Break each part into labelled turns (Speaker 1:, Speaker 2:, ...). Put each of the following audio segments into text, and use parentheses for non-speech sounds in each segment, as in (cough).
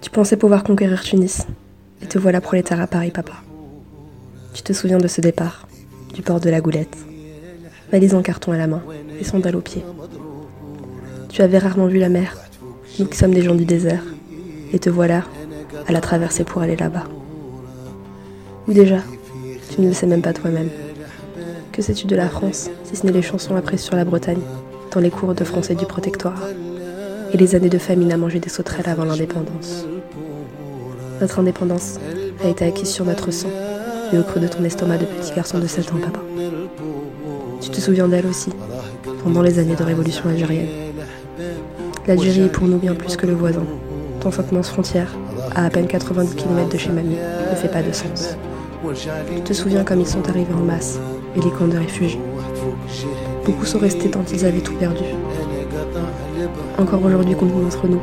Speaker 1: Tu pensais pouvoir conquérir Tunis. Et te voilà prolétaire à Paris, papa. Tu te souviens de ce départ, du port de la Goulette. Valise en carton à la main et sandales aux pieds. Tu avais rarement vu la mer, nous qui sommes des gens du désert. Et te voilà à la traverser pour aller là-bas. Ou déjà, tu ne le sais même pas toi-même. Que sais-tu de la France, si ce n'est les chansons apprises sur la Bretagne, dans les cours de français du protectorat, et les années de famine à manger des sauterelles avant l'indépendance Notre indépendance a été acquise sur notre sang et au creux de ton estomac de petit garçon de 7 ans, papa. Tu te souviens d'elle aussi, pendant les années de révolution algérienne. L'Algérie est pour nous bien plus que le voisin. Ton immense frontière, à à peine 90 km de chez mamie, ne fait pas de sens. Tu te souviens comme ils sont arrivés en masse, et les camps de réfugiés. Beaucoup sont restés tant ils avaient tout perdu Encore aujourd'hui, compte d'entre nous,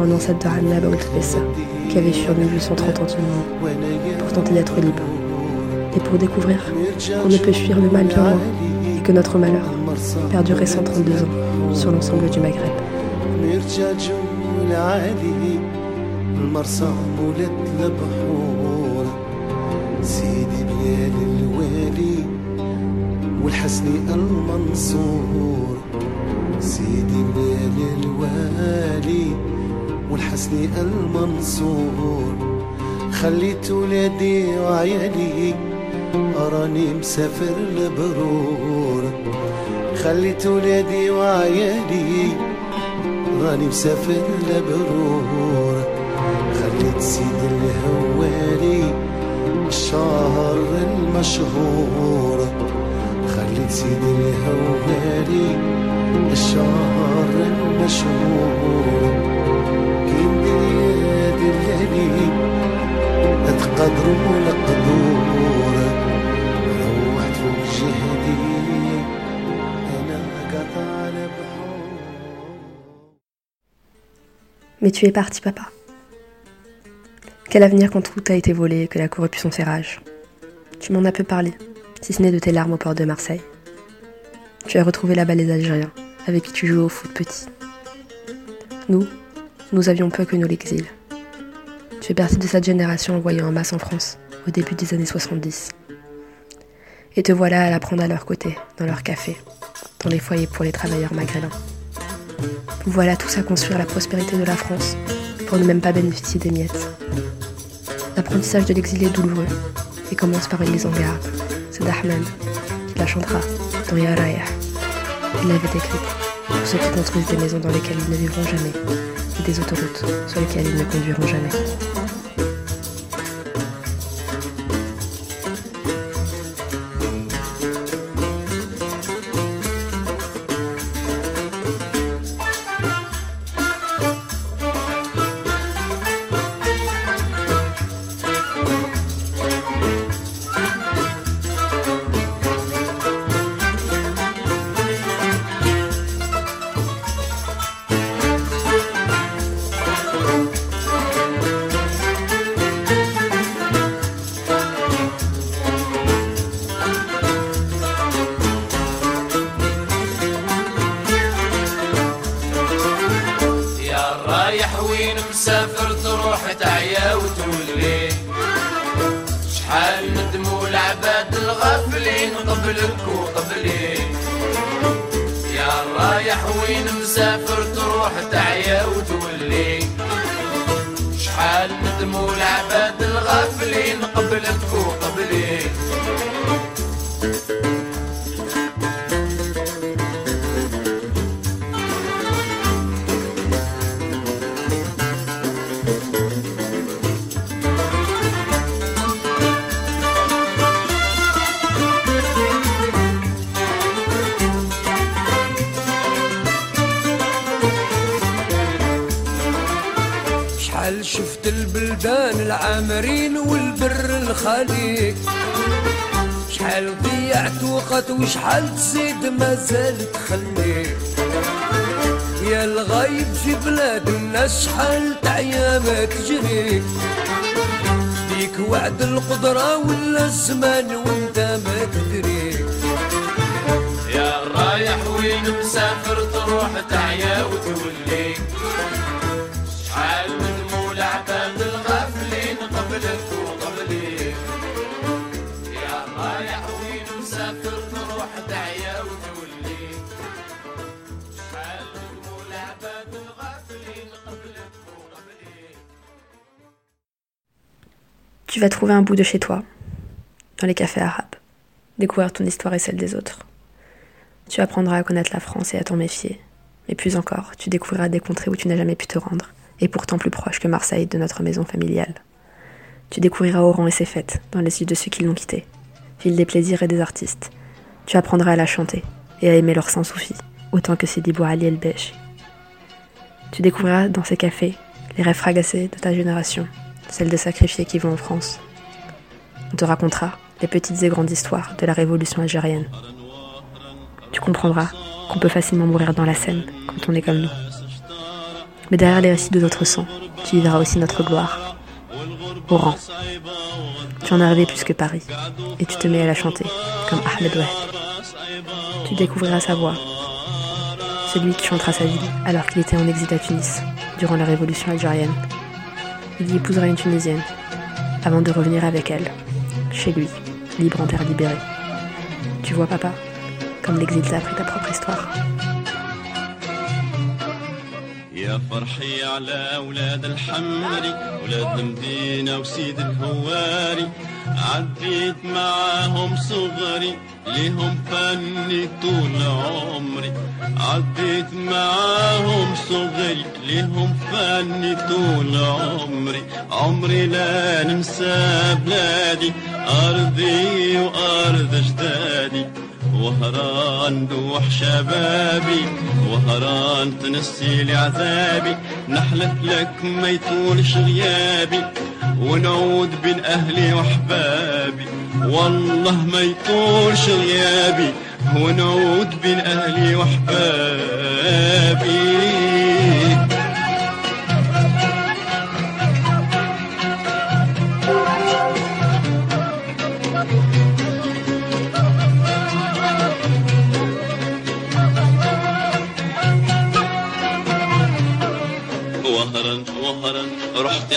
Speaker 1: un ancêtre de Hanna Tbessa, qui avait fui en 1830 en Tunisie, pour tenter d'être libre. Et pour découvrir qu'on ne peut fuir le mal bien loin, et que notre malheur perdurait 132 ans sur l'ensemble du Maghreb. سيدي بليل الوالي والحسني المنصور سيدي بليل الوالي والحسني المنصور. خليت ولادي وعيالي راني مسافر لبرور. خليت ولادي وعيالي راني مسافر لبرور. خليت سيد الهوالي الشهر المشهور. خليت سيدي الهواري الشهر المشهور كين دياد الليلي تقدروا لقدور روحت فوق جهدي انا قطع البحور Mais tu es parti, papa. Quel avenir quand tout a été volé et que la corruption fait rage Tu m'en as peu parlé, si ce n'est de tes larmes au port de Marseille. Tu as retrouvé là-bas les Algériens, avec qui tu jouais au foot petit. Nous, nous avions peu que nous l'exil. Tu es parti de cette génération envoyée en masse en France, au début des années 70. Et te voilà à la prendre à leur côté, dans leur café, dans les foyers pour les travailleurs maghrébins. Vous voilà tous à construire la prospérité de la France, pour ne même pas bénéficier des miettes. L'apprentissage de l'exil est douloureux et commence par une mise en garde. C'est Dahman qui la chantera dans Ya Il l'avait écrite pour ceux qui construisent des maisons dans lesquelles ils ne vivront jamais et des autoroutes sur lesquelles ils ne conduiront jamais.
Speaker 2: نبكوا شفت البلدان العامرين الخليج شحال ضيعت وقت وشحال تزيد مازال تخليك. يا الغايب في بلاد الناس شحال تعيا ما تجري ليك وعد القدرة ولا الزمان وانت ما تدري
Speaker 3: يا رايح وين مسافر تروح تعيا وتولي. شحال من
Speaker 1: Tu vas trouver un bout de chez toi, dans les cafés arabes, découvrir ton histoire et celle des autres. Tu apprendras à connaître la France et à t'en méfier. Mais plus encore, tu découvriras des contrées où tu n'as jamais pu te rendre, et pourtant plus proches que Marseille de notre maison familiale. Tu découvriras Oran et ses fêtes, dans les yeux de ceux qui l'ont quitté, ville des plaisirs et des artistes. Tu apprendras à la chanter, et à aimer leur sans soufi, autant que Sidi Ali El Beche. Tu découvriras dans ces cafés les rêves fragassés de ta génération, celles de sacrifiés qui vont en France. On te racontera les petites et grandes histoires de la révolution algérienne. Tu comprendras qu'on peut facilement mourir dans la Seine quand on est comme nous. Mais derrière les récits de notre sang, tu vivras aussi notre gloire. Oran. Tu en as rêvé plus que Paris, et tu te mets à la chanter, comme Ahmed Wahed. Tu découvriras sa voix, celui qui chantera sa vie alors qu'il était en exil à Tunis, durant la révolution algérienne Il y épousera une Tunisienne, avant de revenir avec elle, chez lui, libre en terre libérée. Tu vois, papa, comme l'exil t'a appris ta propre histoire.
Speaker 4: يا فرحي على اولاد الحمري ولاد المدينه وسيد الهواري عديت معاهم صغري ليهم فني طول عمري. عديت معاهم صغري ليهم فني طول عمري. عمري لا ننسى بلادي أرضي وأرض أجدادي. وهران دوح شبابي وهران تنسي لي عذابي نحلف لك ما يطولش غيابي ونعود بين أهلي وأحبابي والله ما يطولش غيابي ونعود بين أهلي وأحبابي.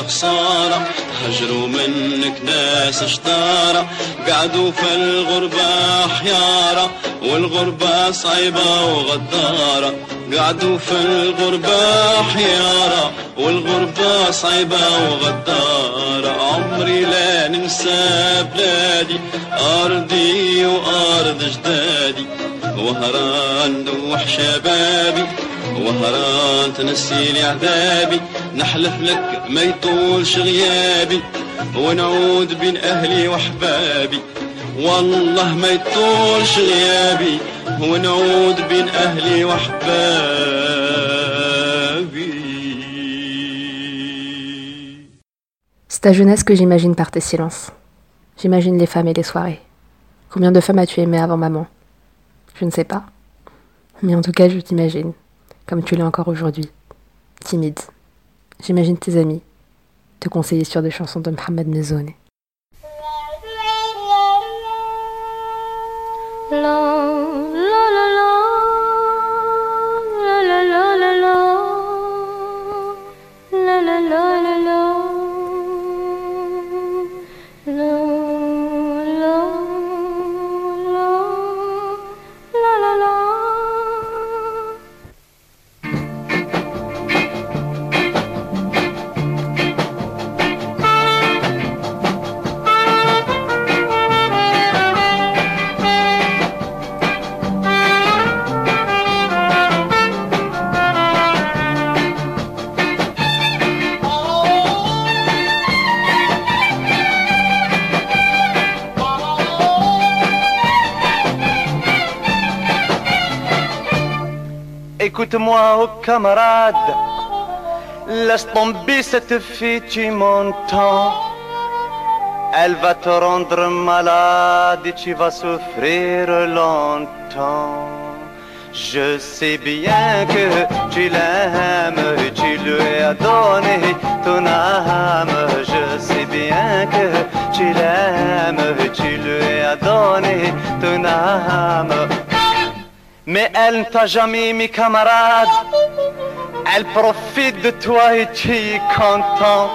Speaker 4: خسارة هجروا منك ناس شطارة قعدوا في الغربة حيارة والغربة صعيبة وغدارة قعدوا في الغربة حيارة والغربة صعيبة وغدارة عمري لا ننسى بلادي أرضي وأرض جدادي. وهران دوح شبابي وهران تنسي لي عذابي نحلف لك ما يطولش غيابي ونعود بين اهلي واحبابي والله ما يطولش غيابي ونعود بين اهلي واحبابي
Speaker 1: C'est ta jeunesse que j'imagine par tes silences. J'imagine les femmes et les soirées. Combien de femmes as-tu aimé avant maman Je ne sais pas. Mais en tout cas, je t'imagine, comme tu l'es encore aujourd'hui, timide. J'imagine tes amis, te conseiller sur des chansons de Mohamed Mezone.
Speaker 5: Écoute-moi, camarade, laisse tomber cette fille, tu m'entends. Elle va te rendre malade et tu vas souffrir longtemps. Je sais bien que tu l'aimes, tu lui as donné ton âme. Je sais bien que tu l'aimes, tu lui as donné ton âme. Mais elle ne t'a jamais mis camarade. Elle profite de toi et tu es content.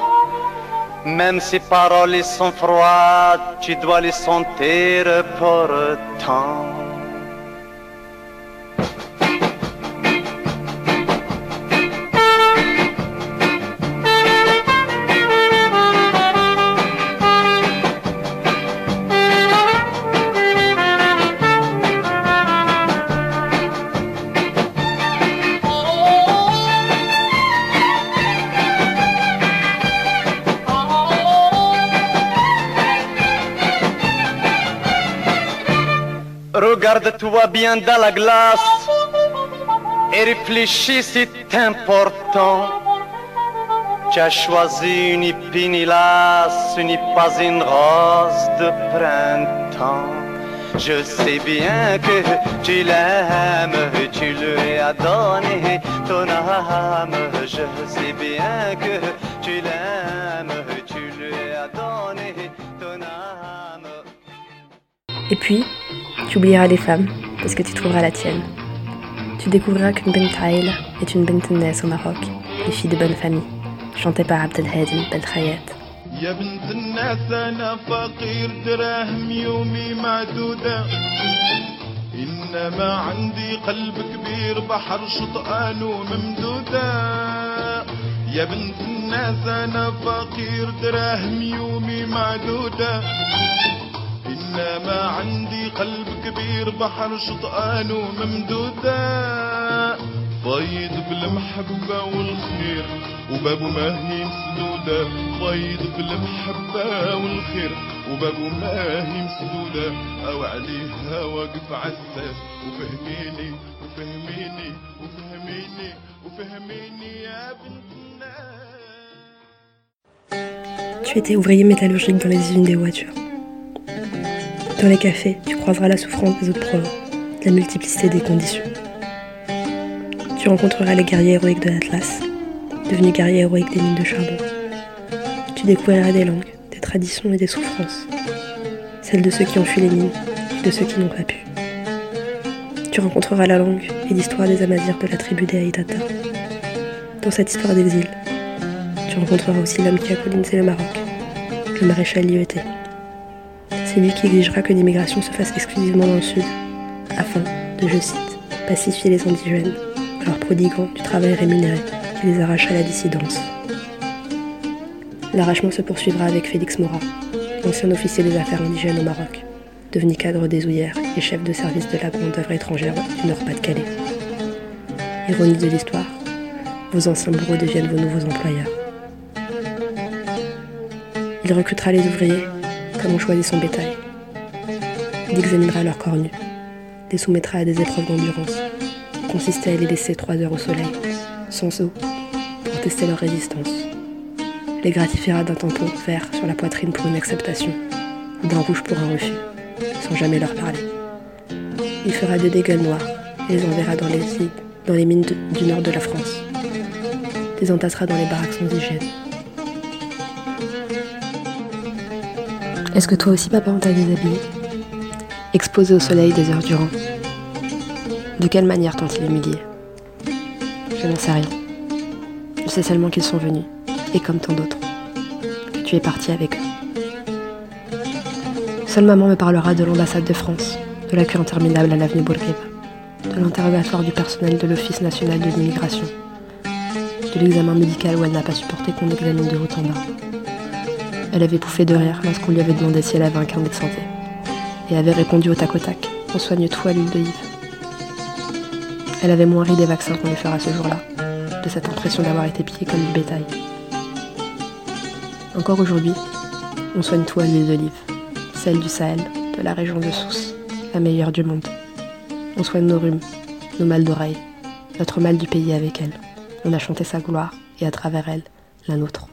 Speaker 5: Même si paroles sont froides, tu dois les sentir pourtant. Regarde-toi bien dans la glace et réfléchis, c'est important. Tu as choisi une épine ce n'est pas une rose de printemps. Je sais bien que tu l'aimes, tu lui as donné ton âme. Je sais bien que tu l'aimes, tu lui as donné ton âme.
Speaker 1: Et puis, tu oublieras les femmes, parce que tu trouveras la tienne. Tu découvriras qu'une Bent est une Bentennes au Maroc, une fille de bonne famille, chantée par Abdelhadi Belkhayat.
Speaker 6: يا بنت الناس انا فقير دراهم يومي معدودة انما عندي قلب كبير بحر شطآن وممدودة يا بنت الناس انا فقير دراهم يومي معدودة إنما عندي قلب كبير بحر شطآن وممدودة. فايض بالمحبة والخير وبابه ما هي مسدودة. فايض بالمحبة والخير وبابه ما هي مسدودة. أو عليها واقف عساس وفهميني وفهميني وفهميني وفهميني يا بنت الناس
Speaker 1: Tu étais ouvrier métallurgique dans les usines des voitures. Dans les cafés, tu croiseras la souffrance des autres provins, la multiplicité des conditions. Tu rencontreras les guerriers héroïques de l'Atlas, devenus guerriers héroïques des mines de charbon. Tu découvriras des langues, des traditions et des souffrances, celles de ceux qui ont fui les mines et de ceux qui n'ont pas pu. Tu rencontreras la langue et l'histoire des Amazirs de la tribu des Haïtata. Dans cette histoire d'exil, tu rencontreras aussi l'homme qui a colonisé le Maroc, le maréchal Lyoté. C'est lui qui exigera que l'immigration se fasse exclusivement dans le sud, afin de, je cite, pacifier les indigènes, en leur prodiguant du travail rémunéré qui les arrache à la dissidence. L'arrachement se poursuivra avec Félix Morat, ancien officier des affaires indigènes au Maroc, devenu cadre des ouillères et chef de service de la grande œuvre étrangère du Nord-Pas-de-Calais. Ironie de l'histoire, vos anciens bourreaux deviennent vos nouveaux employeurs. Il recrutera les ouvriers comme on choisit son bétail. Il examinera leurs corps nus, les soumettra à des épreuves d'endurance, consistait à les laisser trois heures au soleil, sans eau, pour tester leur résistance. Les gratifiera d'un tampon vert sur la poitrine pour une acceptation, ou d'un rouge pour un refus, sans jamais leur parler. Il fera des dégâts noirs et les enverra dans les, dans les mines du nord de la France. Les entassera dans les baraques sans hygiène. Est-ce que toi aussi, papa, on t'a déshabillé Exposé au soleil des heures durant. De quelle manière t'ont-ils humilié Je n'en sais rien. Je sais seulement qu'ils sont venus, et comme tant d'autres, que tu es parti avec eux. Seule maman me parlera de l'ambassade de France, de la queue interminable à l'avenue Bourguiba, de l'interrogatoire du personnel de l'Office national de l'immigration, de l'examen médical où elle n'a pas supporté qu'on l'examine de haut en bas. Elle avait pouffé de rire lorsqu'on lui avait demandé si elle avait un carnet de santé, et avait répondu au tac au tac On soigne tout à l'huile d'olive. Elle avait moins ri des vaccins qu'on lui fera ce jour-là, de cette impression d'avoir été pillée comme du bétail. Encore aujourd'hui, on soigne tout à l'huile d'olive, celle du Sahel, de la région de Sousse, la meilleure du monde. On soigne nos rhumes, nos mal d'oreille, notre mal du pays avec elle. On a chanté sa gloire, et à travers elle, la nôtre.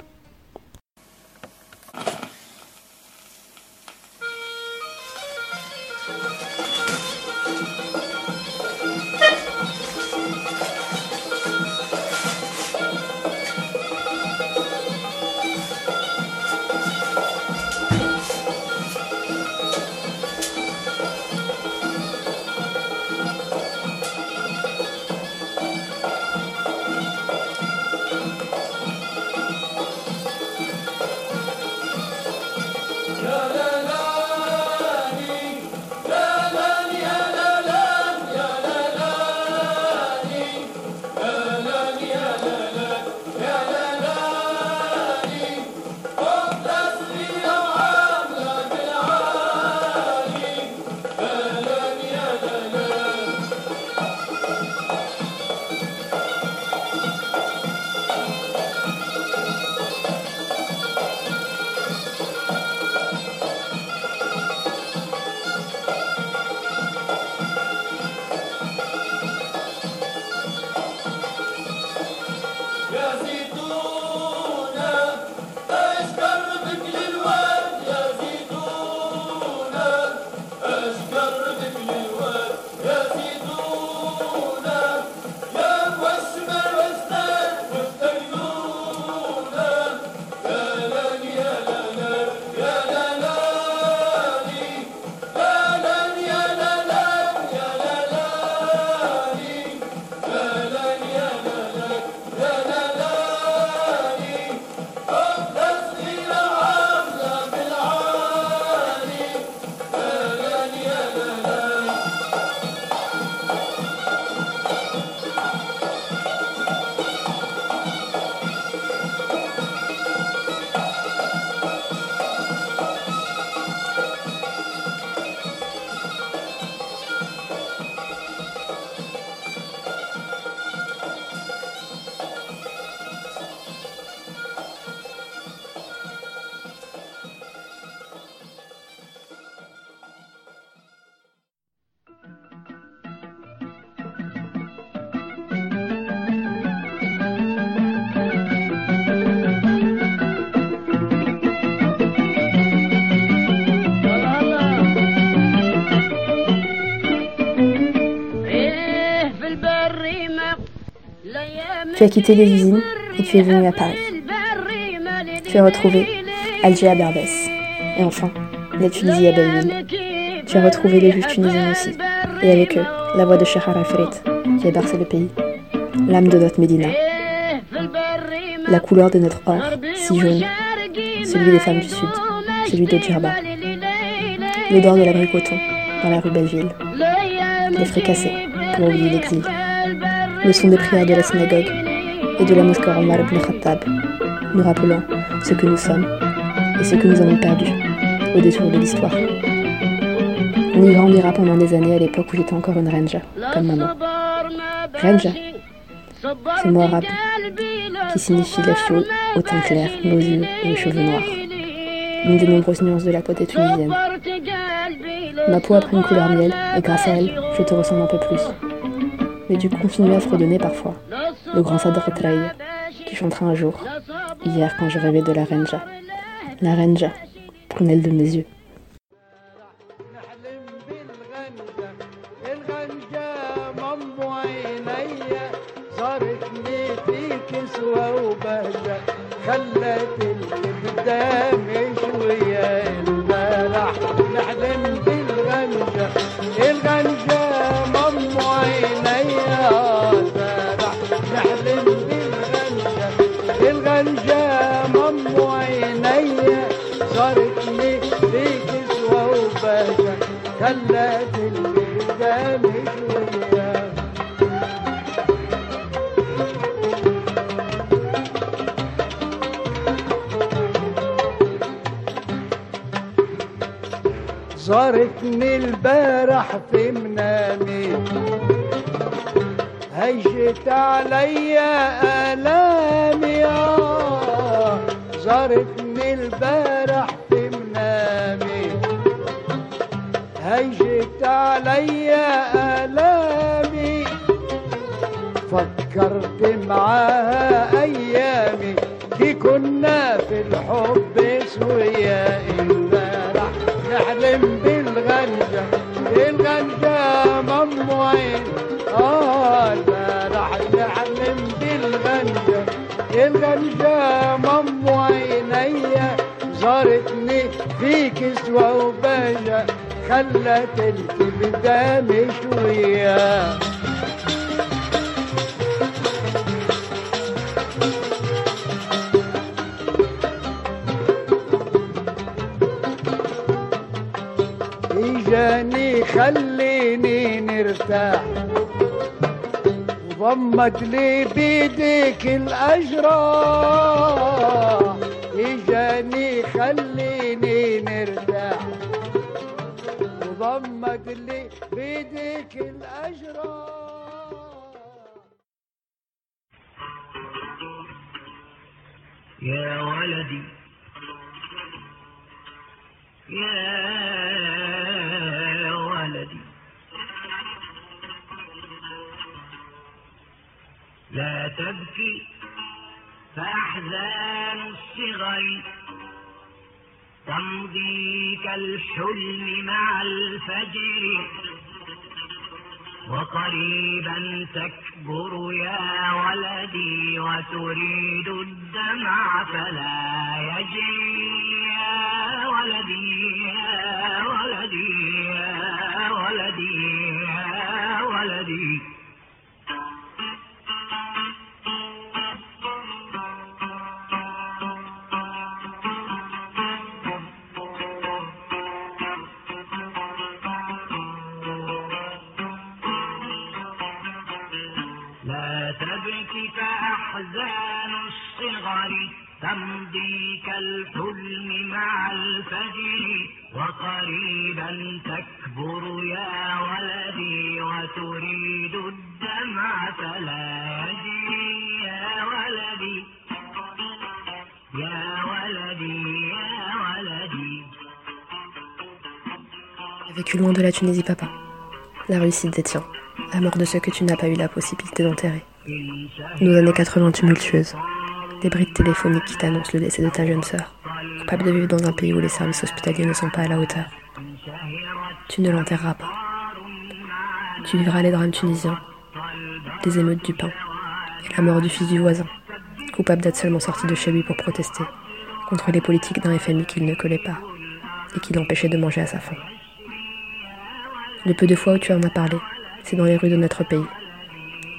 Speaker 1: Tu as quitté les usines et tu es venu à Paris. Tu as retrouvé Alger à Berbès. Et enfin, la Tunisie à Belleville. Tu as retrouvé les juifs tunisiens aussi. Et avec eux, la voix de Sheikh Arafat qui a bercé le pays. L'âme de notre Médina. La couleur de notre or, si jaune. Celui des femmes du Sud. Celui de Djerba. L'odeur de l'abricoton dans la rue Belleville. Les fricassés pour oublier l'exil. Le son des prières de la synagogue et de la mosquée Omar ibn Khattab, nous rappelant ce que nous sommes et ce que nous avons perdu au détour de l'histoire. On y grandira pendant des années à l'époque où j'étais encore une renja, comme maman. Renja, c'est mot arabe qui signifie la fille au teint clair, nos yeux et aux cheveux noirs. L'une des nombreuses nuances de la beauté tunisienne. Ma peau a pris une couleur miel et grâce à elle, je te ressemble un peu plus Mais tu continues à fredonner parfois, le grand Sadr Traï, qui chantera un jour, hier quand je rêvais de la Renja. La Renja, prunelle de mes yeux.
Speaker 7: خلت اللي قدامي شوية البارح زارتني البارح في منامي. هجت عليا آلامي آه زارتني البارح في منامي. هجت عليا آلامي فكرت معاها الغنجة مم عينيا زارتني في كسوة وبهجة خلت الكبدة مشوية إجاني خليني نرتاح ضمت لي بيديك الأجرى إجاني خليني نرتاح. ضمت لي بيديك الأجرى
Speaker 8: يا ولدي يا لا تبكي فأحزان الصغر تمضي كالحلم مع الفجر وقريبا تكبر يا ولدي وتريد الدمع فلا يجري يا ولدي يا ولدي
Speaker 1: la Tunisie, papa. La réussite des tiens. La mort de ceux que tu n'as pas eu la possibilité d'enterrer. Nos années 80 tumultueuses. Des brides téléphoniques qui t'annoncent le décès de ta jeune sœur. Coupable de vivre dans un pays où les services hospitaliers ne sont pas à la hauteur. Tu ne l'enterreras pas. Tu vivras les drames tunisiens. Des émeutes du pain. et la mort du fils du voisin, coupable d'être seulement sorti de chez lui pour protester contre les politiques d'un FMI qu'il ne collait pas et qui l'empêchait de manger à sa faim. Le peu de fois où tu en as parlé, c'est dans les rues de notre pays.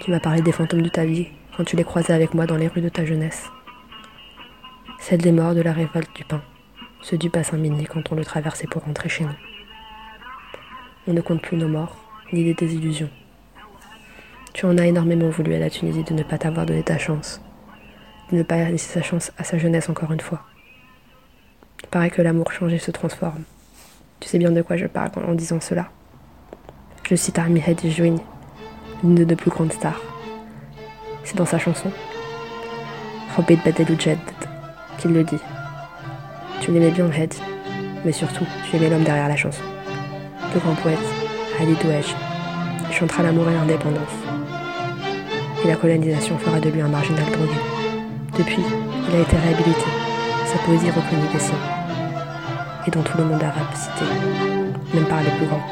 Speaker 1: Tu m'as parlé des fantômes de ta vie quand tu les croisais avec moi dans les rues de ta jeunesse. Celle des morts de la révolte du pain, ceux du bassin minier quand on le traversait pour rentrer chez nous. On ne compte plus nos morts, ni des désillusions. Tu en as énormément voulu à la Tunisie de ne pas t'avoir donné ta chance, de ne pas laisser sa chance à sa jeunesse encore une fois. Il paraît que l'amour change et se transforme. Tu sais bien de quoi je parle en disant cela. Je cite Armi Hedi Jouini, l'une de nos plus grandes stars. C'est dans sa chanson Robert Badelou Jed qu'il le dit. Tu l'aimais bien Head, mais surtout tu aimais l'homme derrière la chanson. Le grand poète, Ali Douej, chantera l'amour et l'indépendance. Et la colonisation fera de lui un marginal drogué. Depuis, il a été réhabilité, sa poésie reconnue des siens. Et dans tout le monde arabe cité, même par les plus grands,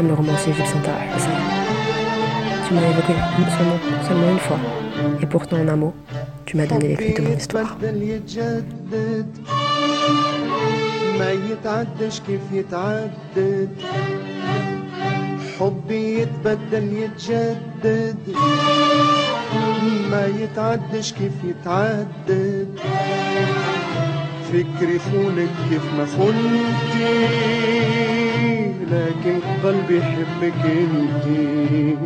Speaker 1: comme le romancier Gilles Santara Tu m'as évoqué seulement, seulement une fois, et pourtant en un mot, tu m'as donné les clés de mon histoire.
Speaker 9: ما يتعدش كيف يتعدد حبي يتبدل يتجدد ما يتعدش كيف يتعدد فكري خونك كيف ما خنتي لكن قلبي يحبك انتي.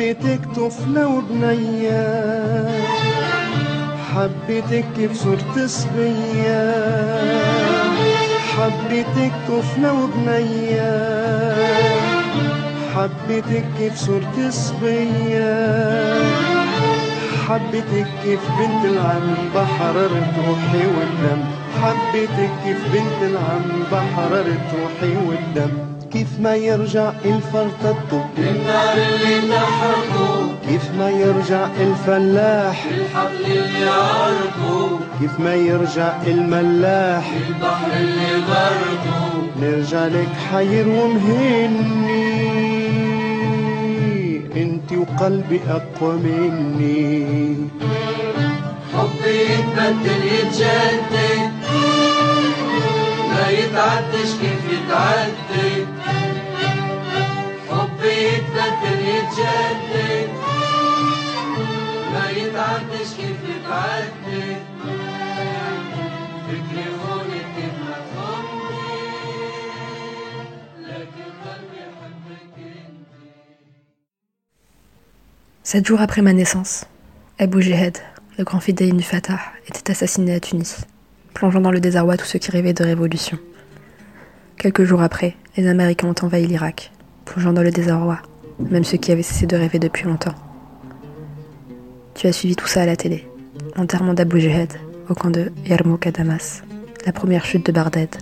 Speaker 9: حبيتك طفلة وبنية. حبيتك كيف صرت صبية حبيتك طفلة وبنية. حبيتك كيف صرت صبية حبيتك كيف بنت العم بحررت روحي والدم. حبيتك كيف بنت العم بحررت روحي والدم. كيف ما يرجع الفرطة
Speaker 2: النار اللي تحرقه
Speaker 9: كيف ما يرجع الفلاح.
Speaker 2: الحقل اللي عرقه
Speaker 9: كيف ما يرجع الملاح.
Speaker 2: البحر اللي غرقه
Speaker 9: نرجع لك حير ومهني. انت وقلبي أقوى مني.
Speaker 2: حبي يتبدل يتجدد. ما يتعدش كيف يتعدد. يتبدل يتجدد ما يتعدش كيف يتعدد فكري خونك كيف ما خنتي لكن قلبي يحبك انت
Speaker 1: Sept jours après ma naissance, Abu Jehed, le grand fidèle du Fatah, était assassiné à Tunis, plongeant dans le désarroi tous ceux qui rêvaient de révolution. Quelques jours après, les Américains ont envahi l'Irak, plongeant dans le désarroi, même ceux qui avaient cessé de rêver depuis longtemps. Tu as suivi tout ça à la télé. L'enterrement d'Abu Jehed au camp de Yarmouk à Damas, la première chute de Barded,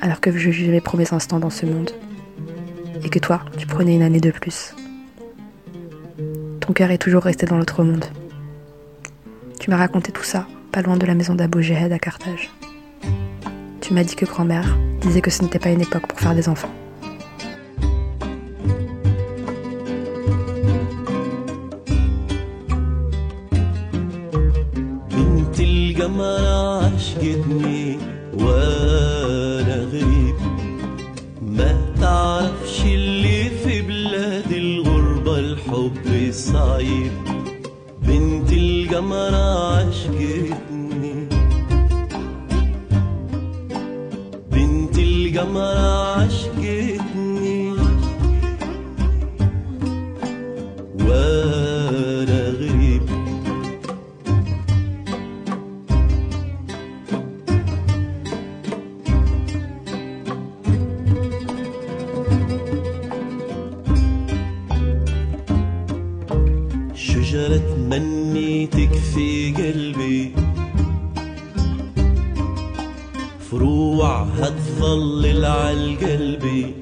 Speaker 1: alors que je vivais mes premiers instants dans ce monde. Et que toi, tu prenais une année de plus. Ton cœur est toujours resté dans l'autre monde. Tu m'as raconté tout ça, pas loin de la maison d'Abu Jehed à Carthage. Tu m'as dit que grand-mère disait que ce n'était pas une époque pour faire des enfants.
Speaker 10: الجمرة عشقتني وأنا غريب ما تعرفش اللي في بلاد الغربة الحب صعيب. بنت الجمرة عشقتني. بنت الجمرة عشقتني قلبي. فروعها تظلل عالقلبي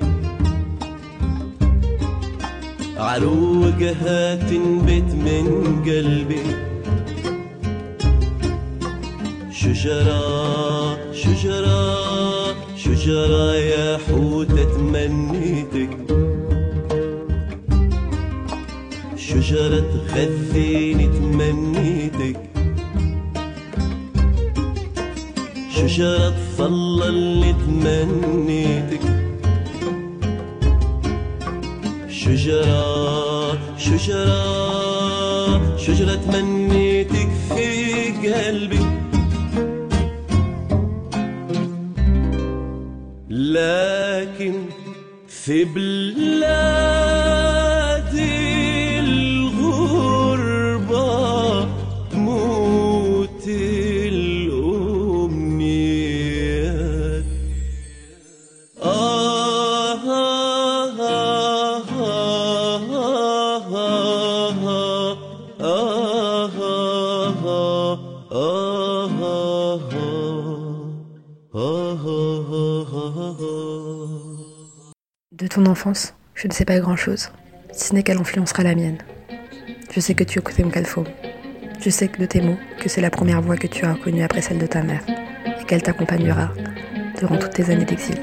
Speaker 10: عروقها تنبت من قلبي. شجرة شجرة شجرة يا حوتة تمنيتك. شجرة تغذيني تمنيتك. شجرة تظللني تمنيتك. شجرة شجرة شجرة تمنيتك في قلبي. لكن في بلاد
Speaker 1: De ton enfance, je ne sais pas grand-chose, si ce n'est qu'elle influencera la mienne. Je sais que tu écoutais mon calfo. Je sais que de tes mots que c'est la première voix que tu as reconnue après celle de ta mère, et qu'elle t'accompagnera durant toutes tes années d'exil.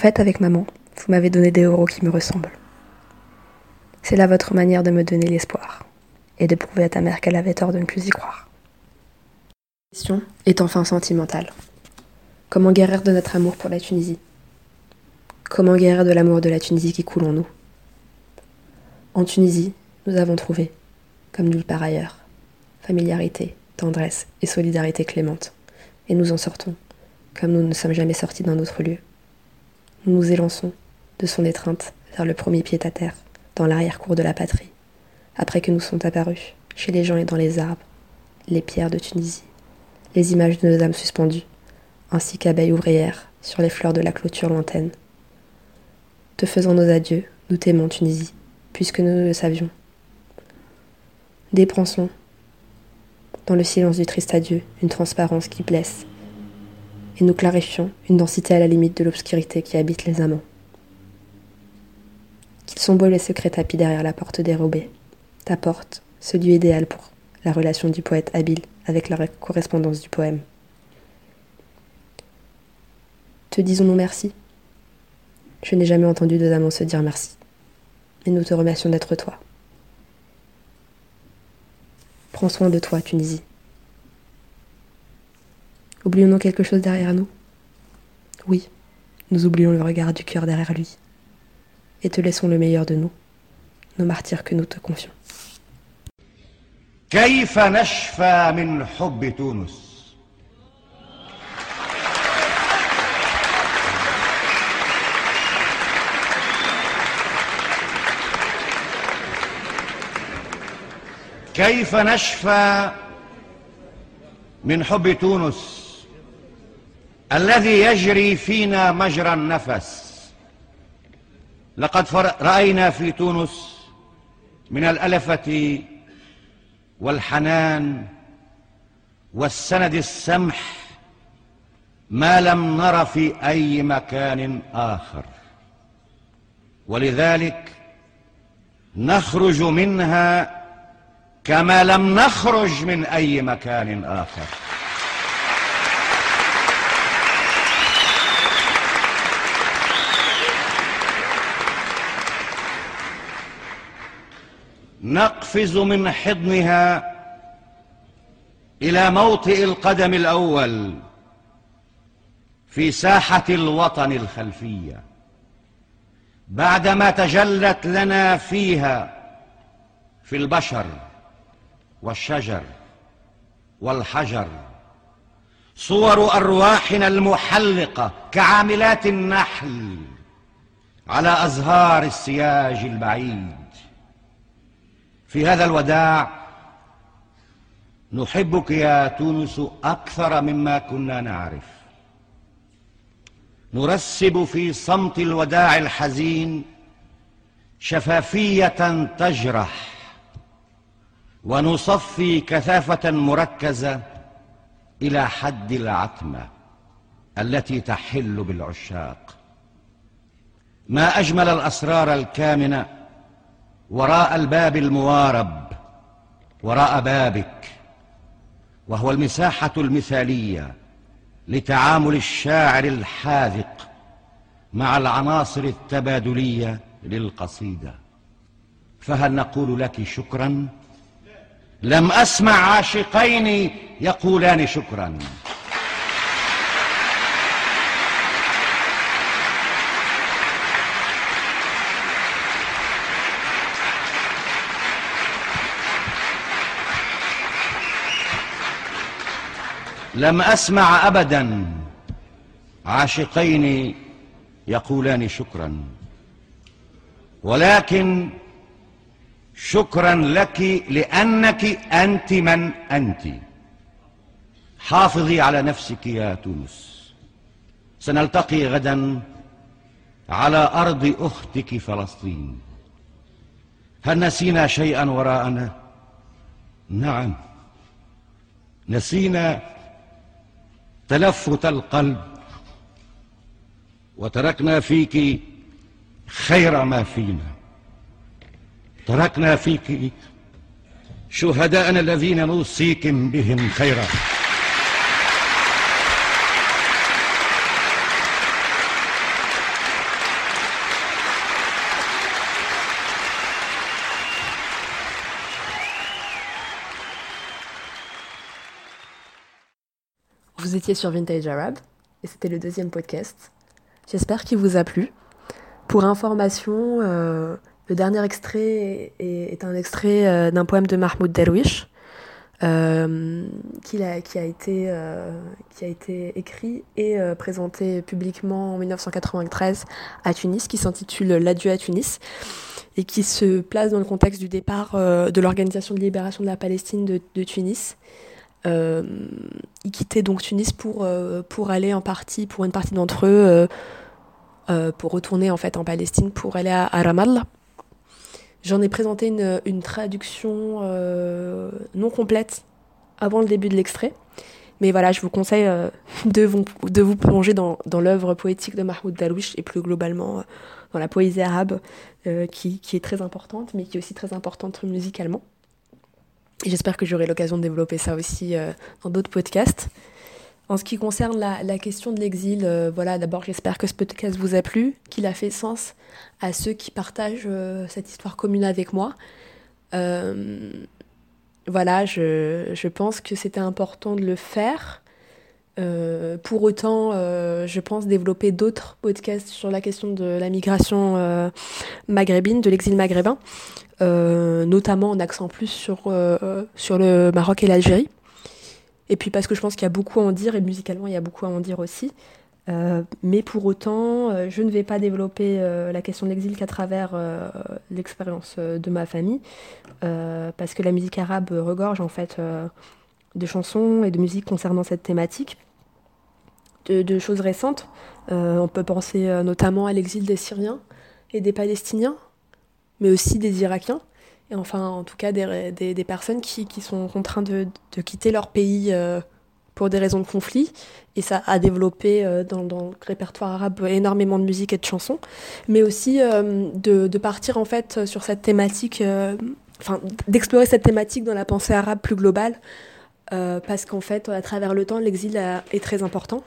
Speaker 1: Fait, avec maman, vous m'avez donné des euros qui me ressemblent. C'est là votre manière de me donner l'espoir et de prouver à ta mère qu'elle avait tort de ne plus y croire. La question est enfin sentimentale. Comment guérir de notre amour pour la Tunisie? Comment guérir de l'amour de la Tunisie qui coule en nous? En Tunisie, nous avons trouvé, comme nulle part ailleurs, familiarité, tendresse et solidarité clémente. Et nous en sortons, comme nous ne sommes jamais sortis d'un autre lieu. Nous nous élançons de son étreinte vers le premier pied à terre, dans l'arrière-cour de la patrie, après que nous sont apparus, chez les gens et dans les arbres, les pierres de Tunisie, les images de nos âmes suspendues, ainsi qu'abeilles ouvrières sur les fleurs de la clôture lointaine. Te faisant nos adieux, nous t'aimons Tunisie, puisque nous le savions. Dépensons, dans le silence du triste adieu, une transparence qui blesse, et nous clarifions une densité à la limite de l'obscurité qui habite les amants. Qu'ils sont beaux les secrets tapis derrière la porte dérobée, ta porte, ce lieu idéal pour la relation du poète habile avec la correspondance du poème. Te disons-nous merci Je n'ai jamais entendu deux amants se dire merci, mais nous te remercions d'être toi. Prends soin de toi, Tunisie. Oublions-nous quelque chose derrière nous Oui, nous oublions le regard du cœur derrière lui. Et te laissons le meilleur de nous, nos martyrs que nous te confions.
Speaker 11: كيف نشفى من حب تونس كيف نشفى من حب تونس الذي يجري فينا مجرى النفس. لقد رأينا في تونس من الألفة والحنان والسند السمح ما لم نر في أي مكان آخر. ولذلك نخرج منها كما لم نخرج من أي مكان آخر. نقفز من حضنها إلى موطئ القدم الأول في ساحة الوطن الخلفية بعدما تجلت لنا فيها في البشر والشجر والحجر صور أرواحنا المحلقة كعاملات النحل على أزهار السياج البعيد. في هذا الوداع نحبك يا تونس أكثر مما كنا نعرف. نرسب في صمت الوداع الحزين شفافية تجرح ونصفي كثافة مركزة إلى حد العتمة التي تحل بالعشاق. ما أجمل الأسرار الكامنة وراء الباب الموارب وراء بابك وهو المساحة المثالية لتعامل الشاعر الحاذق مع العناصر التبادلية للقصيدة. فهل نقول لك شكرا؟ لم أسمع عاشقين يقولان شكرا. لم أسمع ابدا. عاشقين يقولان شكرا. ولكن شكرا لك لأنك أنت من أنت. حافظي على نفسك يا تونس. سنلتقي غدا على أرض أختك فلسطين. هل نسينا شيئا وراءنا؟ نعم. نسينا تلفت القلب وتركنا فيك خير ما فينا. تركنا فيك شهداءنا الذين نوصيكم بهم خيرا.
Speaker 1: Vous étiez sur Vintage Arab et c'était le deuxième podcast. J'espère qu'il vous a plu. Pour information, euh, le dernier extrait est, un extrait euh, d'un poème de Mahmoud Darwish euh, qui, a, été, écrit et présenté publiquement en 1993 à Tunis, qui s'intitule L'adieu à Tunis et qui se place dans le contexte du départ de l'Organisation de libération de la Palestine de Tunis. Euh, ils quittaient donc Tunis pour, euh, pour aller en partie, pour une partie d'entre eux, euh, euh, pour retourner en fait en Palestine, pour aller à, à Ramallah. J'en ai présenté une, une traduction non complète avant le début de l'extrait. Mais voilà, je vous conseille de, vous, de vous plonger dans, dans l'œuvre poétique de Mahmoud Darwish et plus globalement dans la poésie arabe qui, qui est très importante, mais qui est aussi très importante musicalement. J'espère que j'aurai l'occasion de développer ça aussi euh, dans d'autres podcasts. En ce qui concerne la, question de l'exil, euh, voilà, d'abord j'espère que ce podcast vous a plu, qu'il a fait sens à ceux qui partagent euh, cette histoire commune avec moi. Voilà, je, je pense que c'était important de le faire. Pour autant, je pense développer d'autres podcasts sur la question de la migration maghrébine, de l'exil maghrébin, notamment en accent plus sur, euh, sur le Maroc et l'Algérie. Et puis parce que je pense qu'il y a beaucoup à en dire, et musicalement il y a beaucoup à en dire aussi. Euh, mais pour autant, euh, je ne vais pas développer euh, la question de l'exil qu'à travers euh, l'expérience euh, de ma famille, euh, parce que la musique arabe regorge en fait euh, de chansons et de musique concernant cette thématique, de, choses récentes. Euh, on peut penser euh, notamment à l'exil des Syriens et des Palestiniens, mais aussi des Irakiens, et enfin en tout cas des, des, personnes qui, qui sont contraintes de, de quitter leur pays euh, pour des raisons de conflit, et ça a développé euh, dans, le répertoire arabe énormément de musique et de chansons, mais aussi euh, de, de partir en fait sur cette thématique, enfin d'explorer cette thématique dans la pensée arabe plus globale, parce qu'en fait à travers le temps l'exil est très important.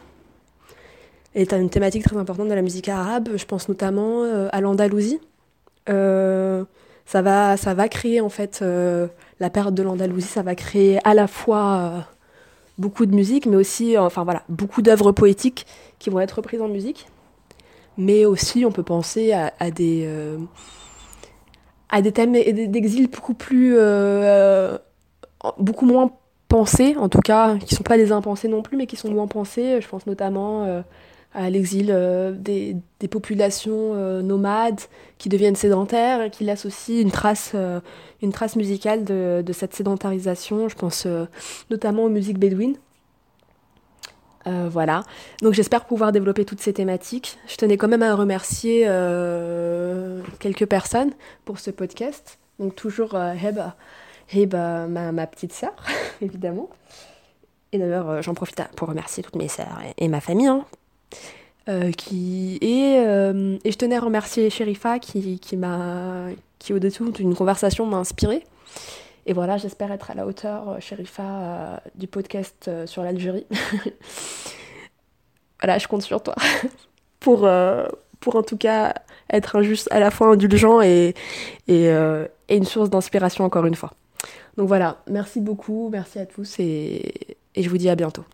Speaker 1: est une thématique très importante de la musique arabe. Je pense notamment à l'Andalousie. Euh, ça va, ça va créer en fait euh, la période de l'Andalousie. Ça va créer à la fois euh, beaucoup de musique, mais aussi, enfin voilà, beaucoup d'œuvres poétiques qui vont être reprises en musique. Mais aussi, on peut penser à, à des à des thèmes d'exil beaucoup plus, beaucoup moins pensés, en tout cas, qui sont pas des impensés non plus, mais qui sont moins pensés. Je pense notamment à l'exil euh, des, populations euh, nomades qui deviennent sédentaires et qui laissent aussi une trace, euh, une trace musicale de, cette sédentarisation. Je pense notamment aux musiques bédouines. Voilà. Donc j'espère pouvoir développer toutes ces thématiques. Je tenais quand même à remercier quelques personnes pour ce podcast. Donc toujours euh, Heba, Heba ma, ma petite sœur, (laughs) évidemment. Et d'ailleurs, j'en profite pour remercier toutes mes sœurs et, et ma famille. hein. Euh, euh, et je tenais à remercier Sherifa qui, m'a qui au dessous d'une conversation m'a inspirée. Et voilà j'espère être à la hauteur euh, Sherifa du podcast sur l'Algérie. (laughs) Voilà je compte sur toi (laughs) pour pour en tout cas être injuste à la fois indulgent et une source d'inspiration encore une fois. Donc voilà merci beaucoup merci à tous et je vous dis à bientôt